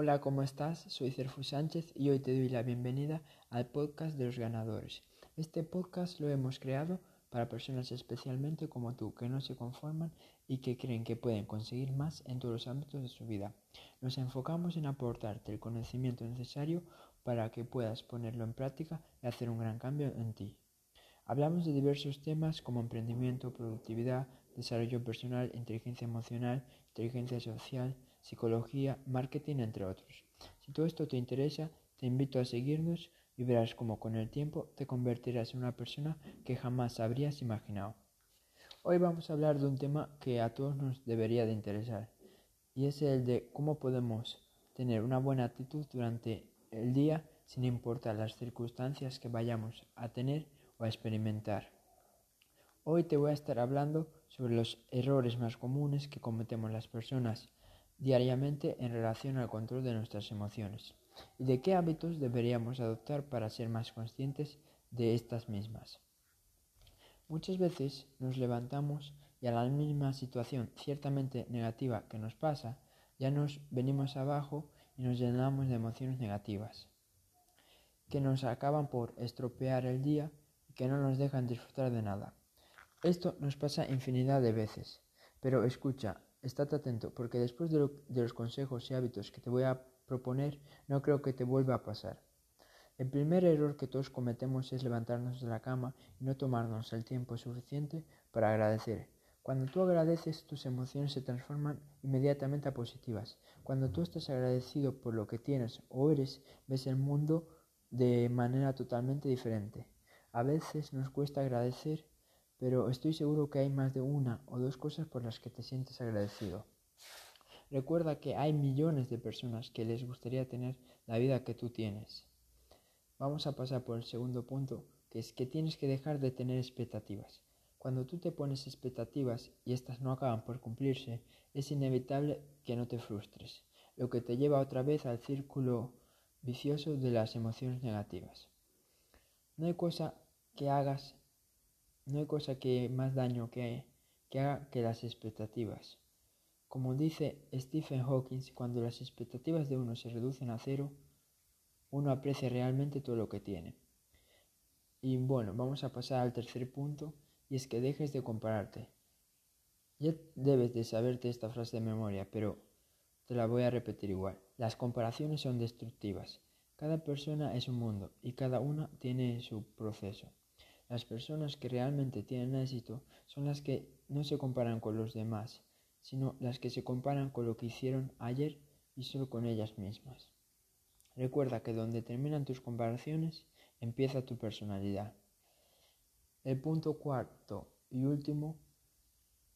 Hola, ¿cómo estás? Soy Cerfu Sánchez y hoy te doy la bienvenida al podcast de los ganadores. Este podcast lo hemos creado para personas especialmente como tú que no se conforman y que creen que pueden conseguir más en todos los ámbitos de su vida. Nos enfocamos en aportarte el conocimiento necesario para que puedas ponerlo en práctica y hacer un gran cambio en ti. Hablamos de diversos temas como emprendimiento, productividad, desarrollo personal, inteligencia emocional, inteligencia social, psicología, marketing, entre otros. Si todo esto te interesa, te invito a seguirnos y verás cómo con el tiempo te convertirás en una persona que jamás habrías imaginado. Hoy vamos a hablar de un tema que a todos nos debería de interesar y es el de cómo podemos tener una buena actitud durante el día sin importar las circunstancias que vayamos a tener o a experimentar. Hoy te voy a estar hablando sobre los errores más comunes que cometemos las personas diariamente en relación al control de nuestras emociones y de qué hábitos deberíamos adoptar para ser más conscientes de estas mismas. Muchas veces nos levantamos y a la misma situación ciertamente negativa que nos pasa, ya nos venimos abajo y nos llenamos de emociones negativas, que nos acaban por estropear el día y que no nos dejan disfrutar de nada. Esto nos pasa infinidad de veces, pero escucha, estate atento, porque después de, los consejos y hábitos que te voy a proponer, no creo que te vuelva a pasar. El primer error que todos cometemos es levantarnos de la cama y no tomarnos el tiempo suficiente para agradecer. Cuando tú agradeces, tus emociones se transforman inmediatamente a positivas. Cuando tú estás agradecido por lo que tienes o eres, ves el mundo de manera totalmente diferente. A veces nos cuesta agradecer pero estoy seguro que hay más de una o dos cosas por las que te sientes agradecido. Recuerda que hay millones de personas que les gustaría tener la vida que tú tienes. Vamos a pasar por el segundo punto, que es que tienes que dejar de tener expectativas. Cuando tú te pones expectativas y estas no acaban por cumplirse, es inevitable que no te frustres, lo que te lleva otra vez al círculo vicioso de las emociones negativas. No hay cosa que hagas no hay cosa que más daño que, que haga que las expectativas. Como dice Stephen Hawking, cuando las expectativas de uno se reducen a cero, uno aprecia realmente todo lo que tiene. Y bueno, vamos a pasar al tercer punto, y es que dejes de compararte. Ya debes de saberte esta frase de memoria, pero te la voy a repetir igual. Las comparaciones son destructivas. Cada persona es un mundo y cada una tiene su proceso. Las personas que realmente tienen éxito son las que no se comparan con los demás, sino las que se comparan con lo que hicieron ayer y solo con ellas mismas. Recuerda que donde terminan tus comparaciones empieza tu personalidad. El punto cuarto y último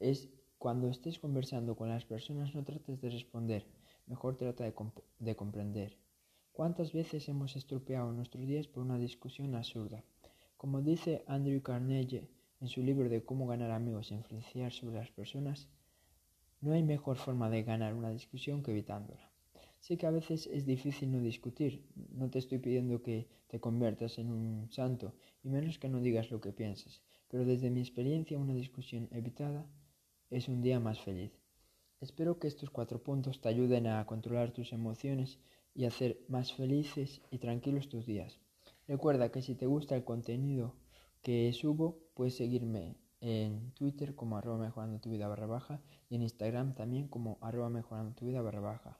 es cuando estés conversando con las personas no trates de responder, mejor trata de, de comprender. ¿Cuántas veces hemos estropeado nuestros días por una discusión absurda? Como dice Andrew Carnegie en su libro de Cómo ganar amigos e influenciar sobre las personas, no hay mejor forma de ganar una discusión que evitándola. Sé que a veces es difícil no discutir, no te estoy pidiendo que te conviertas en un santo, y menos que no digas lo que piensas, pero desde mi experiencia una discusión evitada es un día más feliz. Espero que estos cuatro puntos te ayuden a controlar tus emociones y hacer más felices y tranquilos tus días. Recuerda que si te gusta el contenido que subo, puedes seguirme en Twitter como arroba mejorando tu vida barra baja y en Instagram también como arroba mejorando tu vida barra baja.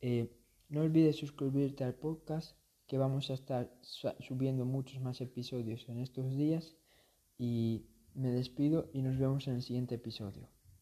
Eh, no olvides suscribirte al podcast que vamos a estar subiendo muchos más episodios en estos días y me despido y nos vemos en el siguiente episodio.